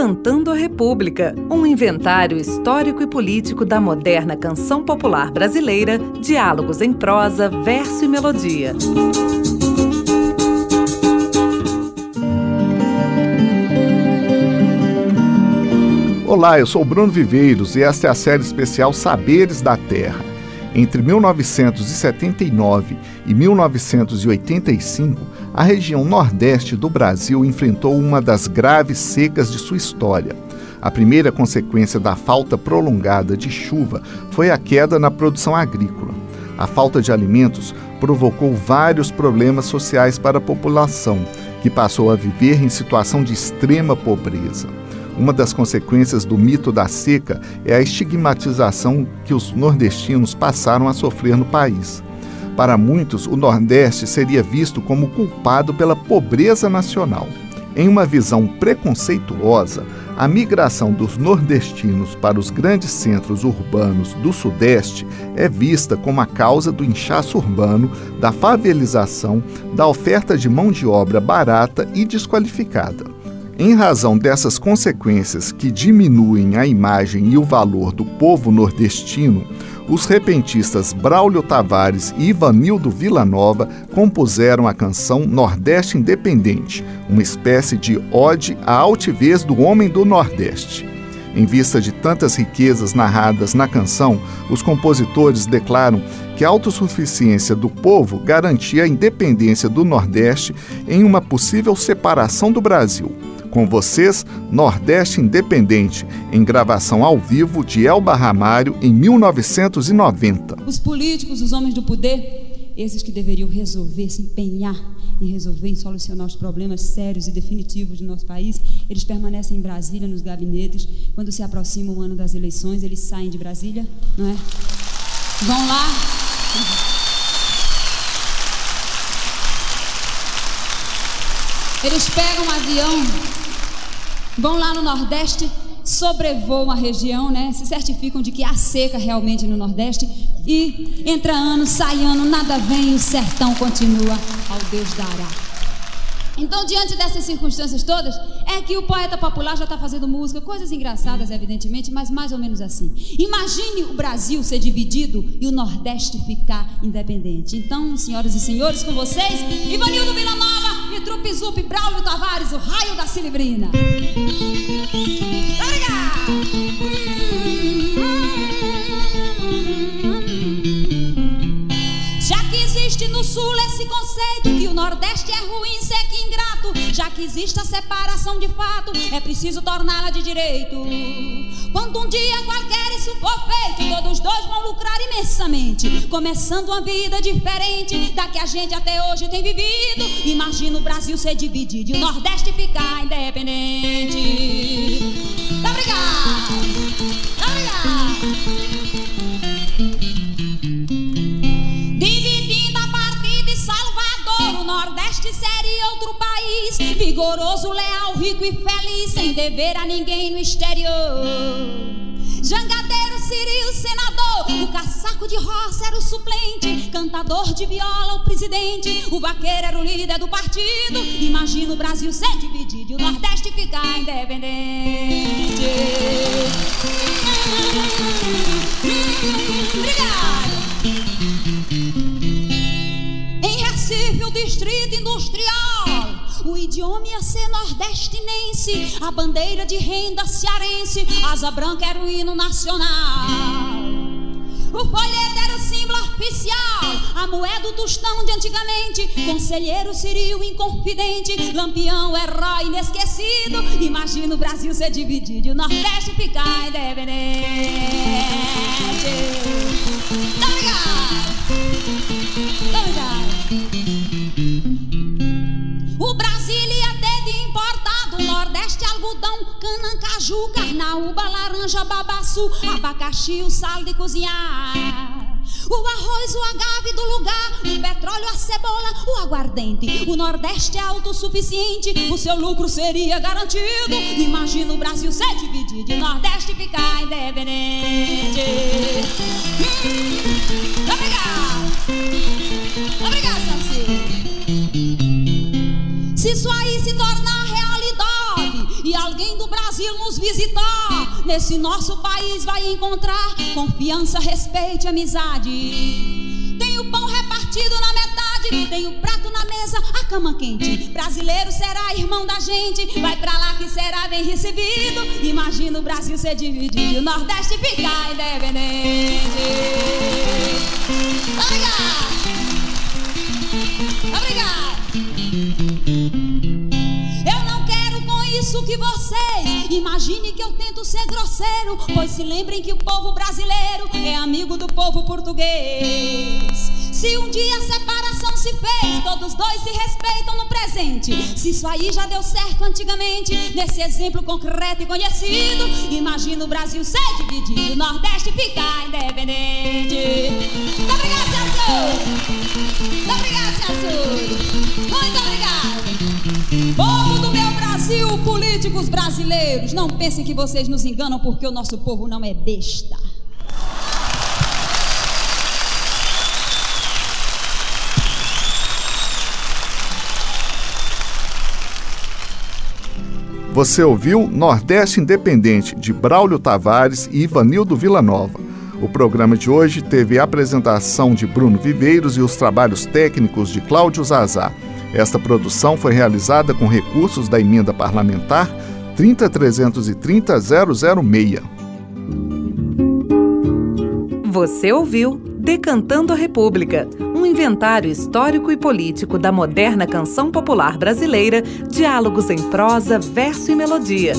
Cantando a República, um inventário histórico e político da moderna canção popular brasileira, diálogos em prosa, verso e melodia. Olá, eu sou Bruno Viveiros e esta é a série especial Saberes da Terra. Entre 1979 e 1985, a região nordeste do Brasil enfrentou uma das graves secas de sua história. A primeira consequência da falta prolongada de chuva foi a queda na produção agrícola. A falta de alimentos provocou vários problemas sociais para a população, que passou a viver em situação de extrema pobreza. Uma das consequências do mito da seca é a estigmatização que os nordestinos passaram a sofrer no país. Para muitos, o Nordeste seria visto como culpado pela pobreza nacional. Em uma visão preconceituosa, a migração dos nordestinos para os grandes centros urbanos do Sudeste é vista como a causa do inchaço urbano, da favelização, da oferta de mão de obra barata e desqualificada. Em razão dessas consequências que diminuem a imagem e o valor do povo nordestino, os repentistas Braulio Tavares e Ivanildo Villanova compuseram a canção Nordeste Independente, uma espécie de ode à altivez do homem do Nordeste. Em vista de tantas riquezas narradas na canção, os compositores declaram que a autossuficiência do povo garantia a independência do Nordeste em uma possível separação do Brasil. Com vocês, Nordeste Independente, em gravação ao vivo de Elba Ramário em 1990. Os políticos, os homens do poder, esses que deveriam resolver, se empenhar em resolver, em solucionar os problemas sérios e definitivos do nosso país, eles permanecem em Brasília, nos gabinetes. Quando se aproxima o ano das eleições, eles saem de Brasília, não é? Vão lá. Eles pegam um avião vão lá no Nordeste, sobrevoam a região, né? Se certificam de que há seca realmente no Nordeste e entra ano, sai ano, nada vem, o sertão continua ao Deus dará. Então, diante dessas circunstâncias todas, é que o poeta popular já está fazendo música, coisas engraçadas, evidentemente, mas mais ou menos assim. Imagine o Brasil ser dividido e o Nordeste ficar independente. Então, senhoras e senhores, com vocês, Ivanildo Villanova e Trupe Zup, Braulio Tavares, o raio da Cilibrina. Que Nordeste é ruim, seco e ingrato, já que existe a separação de fato, é preciso torná-la de direito. Quando um dia qualquer isso for feito, todos dois vão lucrar imensamente, começando uma vida diferente da que a gente até hoje tem vivido. Imagina o Brasil ser dividido e o Nordeste ficar independente. Obrigado. Obrigado. Seria outro país vigoroso, leal, rico e feliz, sem dever a ninguém no exterior. Jangadeiro, Ciril, senador, o caçaco de roça era o suplente, cantador de viola, o presidente, o vaqueiro era o líder do partido. Imagina o Brasil ser dividido e o Nordeste ficar independente. Distrito industrial. O idioma ia ser nordestinense, a bandeira de renda cearense, asa branca era o hino nacional. O folheto era o símbolo oficial, a moeda do tostão de antigamente, conselheiro Cirio inconfidente, lampião herói inesquecido. Imagina o Brasil ser dividido e o Nordeste ficar independente. Obrigado. Obrigado. O algodão, cana, caju, carnaúba, laranja, babaçu, abacaxi, o sal de cozinhar. O arroz, o agave do lugar, o petróleo, a cebola, o aguardente. O Nordeste é autossuficiente, o seu lucro seria garantido. Imagina o Brasil ser dividido e o Nordeste ficar independente. Hum, obrigado. Obrigado. Se isso aí se tornar visitar. Nesse nosso país vai encontrar confiança, respeito e amizade. Tem o pão repartido na metade, tem o prato na mesa, a cama quente. Brasileiro será irmão da gente, vai pra lá que será bem recebido. Imagina o Brasil ser dividido, o Nordeste ficar independente. Obrigado! Obrigado! Isso que vocês imaginem que eu tento ser grosseiro, pois se lembrem que o povo brasileiro é amigo do povo português. Se um dia a separação se fez, todos dois se respeitam no presente. Se isso aí já deu certo antigamente, nesse exemplo concreto e conhecido, imagina o Brasil ser dividido, o Nordeste ficar independente. Muito obrigado, Celso! Muito obrigado, Celso! Muito! Políticos brasileiros, não pensem que vocês nos enganam porque o nosso povo não é besta. Você ouviu Nordeste Independente, de Braulio Tavares e Ivanildo Villanova. O programa de hoje teve a apresentação de Bruno Viveiros e os trabalhos técnicos de Cláudio Zazá. Esta produção foi realizada com recursos da emenda parlamentar 30330-006. Você ouviu Decantando a República, um inventário histórico e político da moderna canção popular brasileira, diálogos em prosa, verso e melodia.